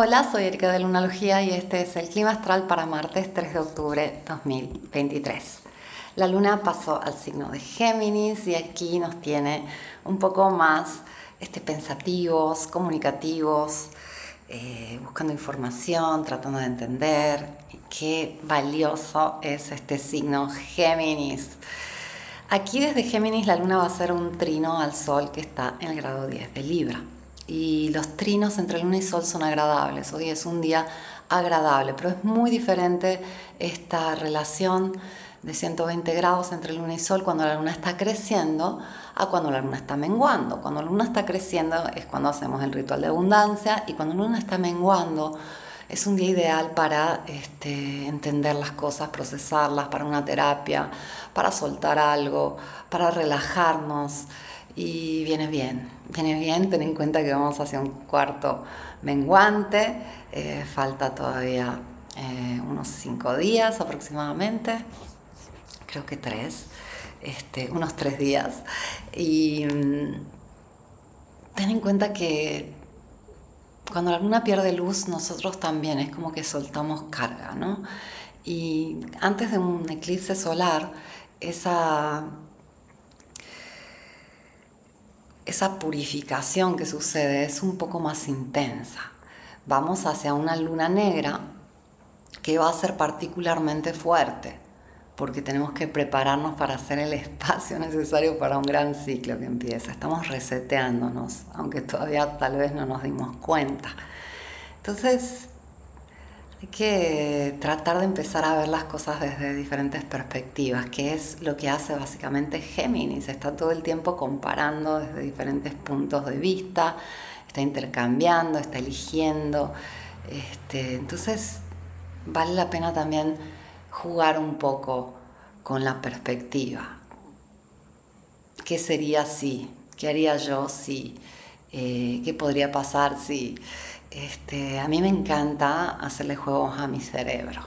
Hola, soy Erika de Lunalogía y este es el clima astral para martes 3 de octubre 2023. La luna pasó al signo de Géminis y aquí nos tiene un poco más este, pensativos, comunicativos, eh, buscando información, tratando de entender qué valioso es este signo Géminis. Aquí desde Géminis la luna va a ser un trino al sol que está en el grado 10 de Libra y los trinos entre luna y sol son agradables. Hoy es un día agradable, pero es muy diferente esta relación de 120 grados entre luna y sol cuando la luna está creciendo a cuando la luna está menguando. Cuando la luna está creciendo es cuando hacemos el ritual de abundancia y cuando la luna está menguando es un día ideal para este, entender las cosas, procesarlas, para una terapia, para soltar algo, para relajarnos y viene bien, viene bien, ten en cuenta que vamos hacia un cuarto menguante, eh, falta todavía eh, unos cinco días aproximadamente, creo que tres, este, unos tres días. Y mm, ten en cuenta que cuando la luna pierde luz, nosotros también es como que soltamos carga, ¿no? Y antes de un eclipse solar, esa esa purificación que sucede es un poco más intensa. Vamos hacia una luna negra que va a ser particularmente fuerte, porque tenemos que prepararnos para hacer el espacio necesario para un gran ciclo que empieza. Estamos reseteándonos, aunque todavía tal vez no nos dimos cuenta. Entonces, hay que tratar de empezar a ver las cosas desde diferentes perspectivas, que es lo que hace básicamente Géminis. Está todo el tiempo comparando desde diferentes puntos de vista, está intercambiando, está eligiendo. Este, entonces, vale la pena también jugar un poco con la perspectiva. ¿Qué sería si? ¿Qué haría yo si? Eh, ¿Qué podría pasar si? Este, a mí me encanta hacerle juegos a mi cerebro.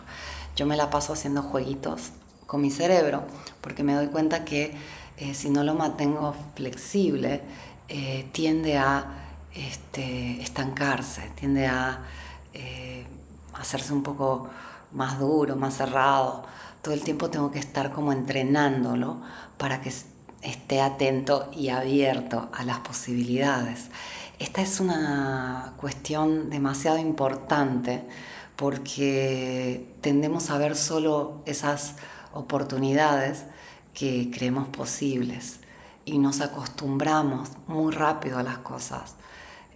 Yo me la paso haciendo jueguitos con mi cerebro porque me doy cuenta que eh, si no lo mantengo flexible, eh, tiende a este, estancarse, tiende a eh, hacerse un poco más duro, más cerrado. Todo el tiempo tengo que estar como entrenándolo para que esté atento y abierto a las posibilidades. Esta es una cuestión demasiado importante porque tendemos a ver solo esas oportunidades que creemos posibles y nos acostumbramos muy rápido a las cosas.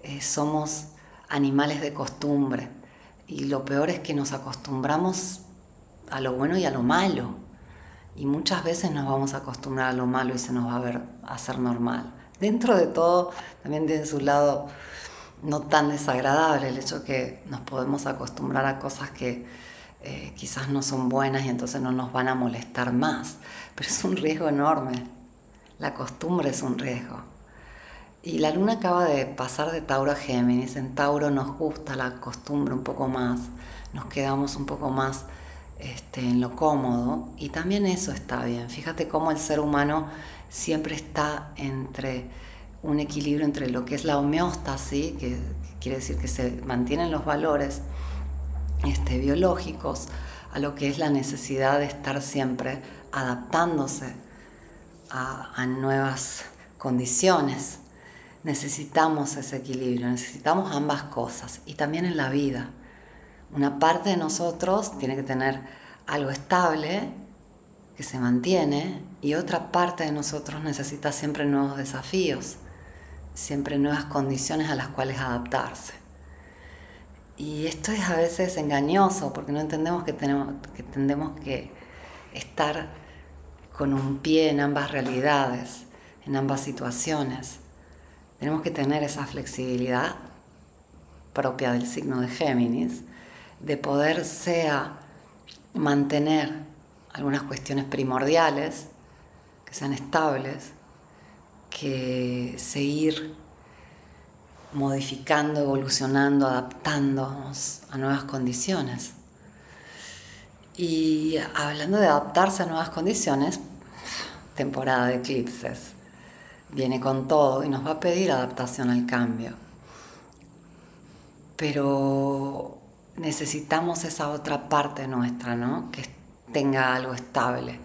Eh, somos animales de costumbre y lo peor es que nos acostumbramos a lo bueno y a lo malo y muchas veces nos vamos a acostumbrar a lo malo y se nos va a ver a ser normal dentro de todo también tiene su lado no tan desagradable el hecho que nos podemos acostumbrar a cosas que eh, quizás no son buenas y entonces no nos van a molestar más, pero es un riesgo enorme. La costumbre es un riesgo. Y la luna acaba de pasar de Tauro a Géminis. En Tauro nos gusta la costumbre un poco más, nos quedamos un poco más este, en lo cómodo y también eso está bien. Fíjate cómo el ser humano siempre está entre un equilibrio entre lo que es la homeostasis, que quiere decir que se mantienen los valores este, biológicos, a lo que es la necesidad de estar siempre adaptándose a, a nuevas condiciones. Necesitamos ese equilibrio, necesitamos ambas cosas y también en la vida. Una parte de nosotros tiene que tener algo estable que se mantiene y otra parte de nosotros necesita siempre nuevos desafíos, siempre nuevas condiciones a las cuales adaptarse. Y esto es a veces engañoso porque no entendemos que tenemos que, tendemos que estar con un pie en ambas realidades, en ambas situaciones. Tenemos que tener esa flexibilidad propia del signo de Géminis, de poder sea mantener algunas cuestiones primordiales, que sean estables, que seguir modificando, evolucionando, adaptándonos a nuevas condiciones. Y hablando de adaptarse a nuevas condiciones, temporada de eclipses, viene con todo y nos va a pedir adaptación al cambio. pero necesitamos esa otra parte nuestra, ¿no? Que tenga algo estable.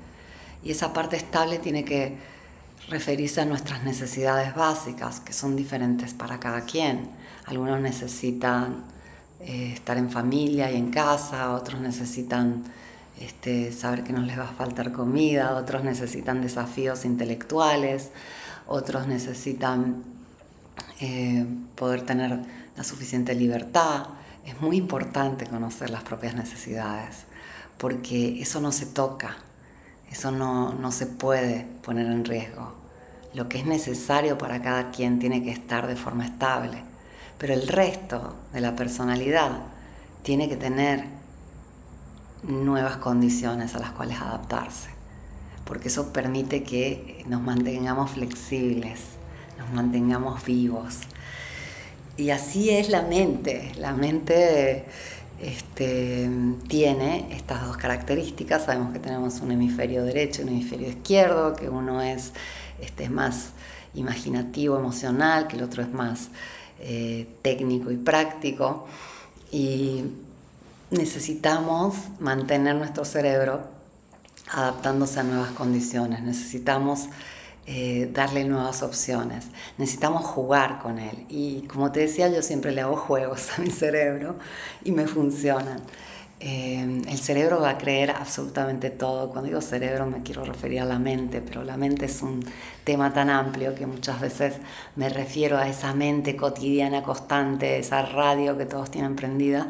Y esa parte estable tiene que referirse a nuestras necesidades básicas, que son diferentes para cada quien. Algunos necesitan eh, estar en familia y en casa, otros necesitan este, saber que no les va a faltar comida, otros necesitan desafíos intelectuales, otros necesitan eh, poder tener la suficiente libertad. Es muy importante conocer las propias necesidades, porque eso no se toca, eso no, no se puede poner en riesgo. Lo que es necesario para cada quien tiene que estar de forma estable, pero el resto de la personalidad tiene que tener nuevas condiciones a las cuales adaptarse, porque eso permite que nos mantengamos flexibles, nos mantengamos vivos. Y así es la mente. La mente este, tiene estas dos características. Sabemos que tenemos un hemisferio derecho y un hemisferio izquierdo, que uno es este, más imaginativo, emocional, que el otro es más eh, técnico y práctico. Y necesitamos mantener nuestro cerebro adaptándose a nuevas condiciones. Necesitamos eh, darle nuevas opciones. Necesitamos jugar con él. Y como te decía, yo siempre le hago juegos a mi cerebro y me funcionan. Eh, el cerebro va a creer absolutamente todo. Cuando digo cerebro me quiero referir a la mente, pero la mente es un tema tan amplio que muchas veces me refiero a esa mente cotidiana, constante, esa radio que todos tienen prendida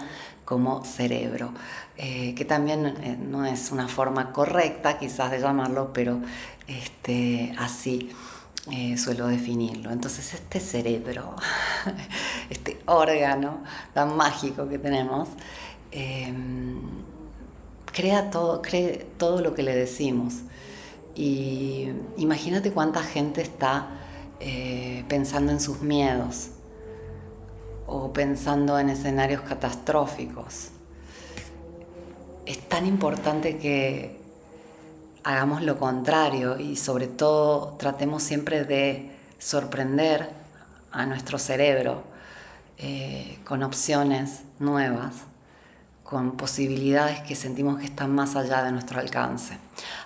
como cerebro, eh, que también no es una forma correcta quizás de llamarlo, pero este, así eh, suelo definirlo. Entonces este cerebro, este órgano tan mágico que tenemos, em, crea todo, cree todo lo que le decimos. Y imagínate cuánta gente está eh, pensando en sus miedos o pensando en escenarios catastróficos. Es tan importante que hagamos lo contrario y sobre todo tratemos siempre de sorprender a nuestro cerebro eh, con opciones nuevas, con posibilidades que sentimos que están más allá de nuestro alcance.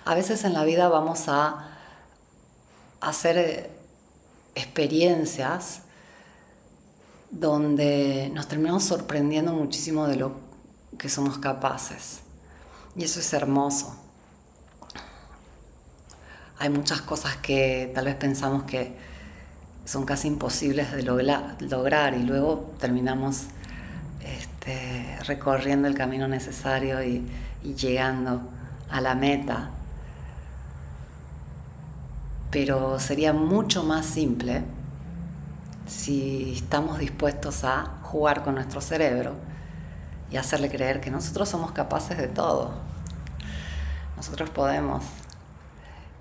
A veces en la vida vamos a hacer eh, experiencias donde nos terminamos sorprendiendo muchísimo de lo que somos capaces. Y eso es hermoso hay muchas cosas que tal vez pensamos que son casi imposibles de lograr y luego terminamos este, recorriendo el camino necesario y, llegando a la meta. Pero sería mucho más simple si estamos dispuestos a jugar con nuestro cerebro y hacerle creer que nosotros somos capaces de todo. Nosotros podemos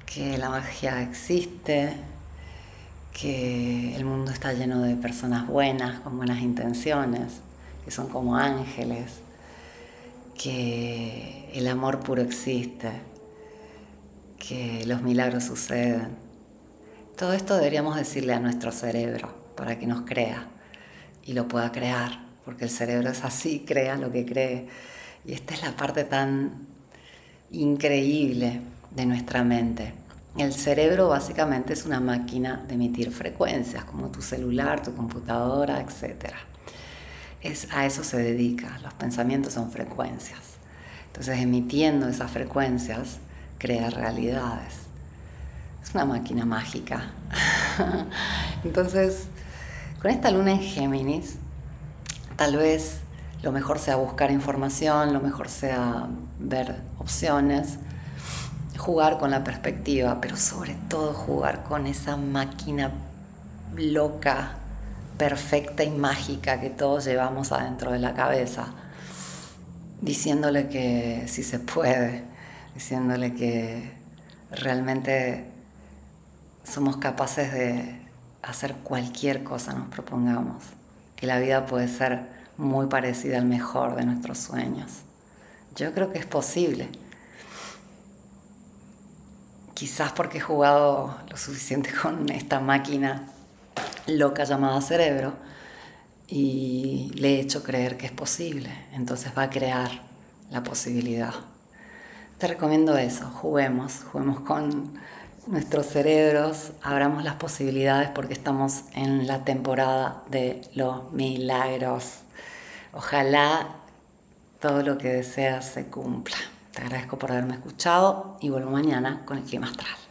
que la magia existe, que el mundo está lleno de personas buenas, con buenas intenciones, que son como ángeles, que el amor puro existe, que los milagros suceden. Todo esto deberíamos decirle a nuestro cerebro para que nos crea y lo pueda crear, porque el cerebro es así, crea lo que cree. Y esta es la parte tan increíble de nuestra mente. El cerebro básicamente es una máquina de emitir frecuencias, como tu celular, tu computadora, etc. Es, a eso se dedica, los pensamientos son frecuencias. Entonces, emitiendo esas frecuencias, crea realidades. Es una máquina mágica. Entonces, con esta luna en Géminis, tal vez lo mejor sea buscar información, lo mejor sea ver opciones, jugar con la perspectiva, pero sobre todo jugar con esa máquina loca, perfecta y mágica que todos llevamos adentro de la cabeza, diciéndole que sí se puede, diciéndole que realmente somos capaces de hacer cualquier cosa nos propongamos, que la vida puede ser muy parecida al mejor de nuestros sueños. Yo creo que es posible quizás porque he jugado lo suficiente con esta máquina loca llamada cerebro, y le he hecho creer que es posible, entonces va a crear la posibilidad. Te recomiendo eso, juguemos, juguemos con nuestros cerebros, abramos las posibilidades porque estamos en la temporada de los milagros. Ojalá todo lo que deseas se cumpla. Te agradezco por haberme escuchado y vuelvo mañana con el clima astral.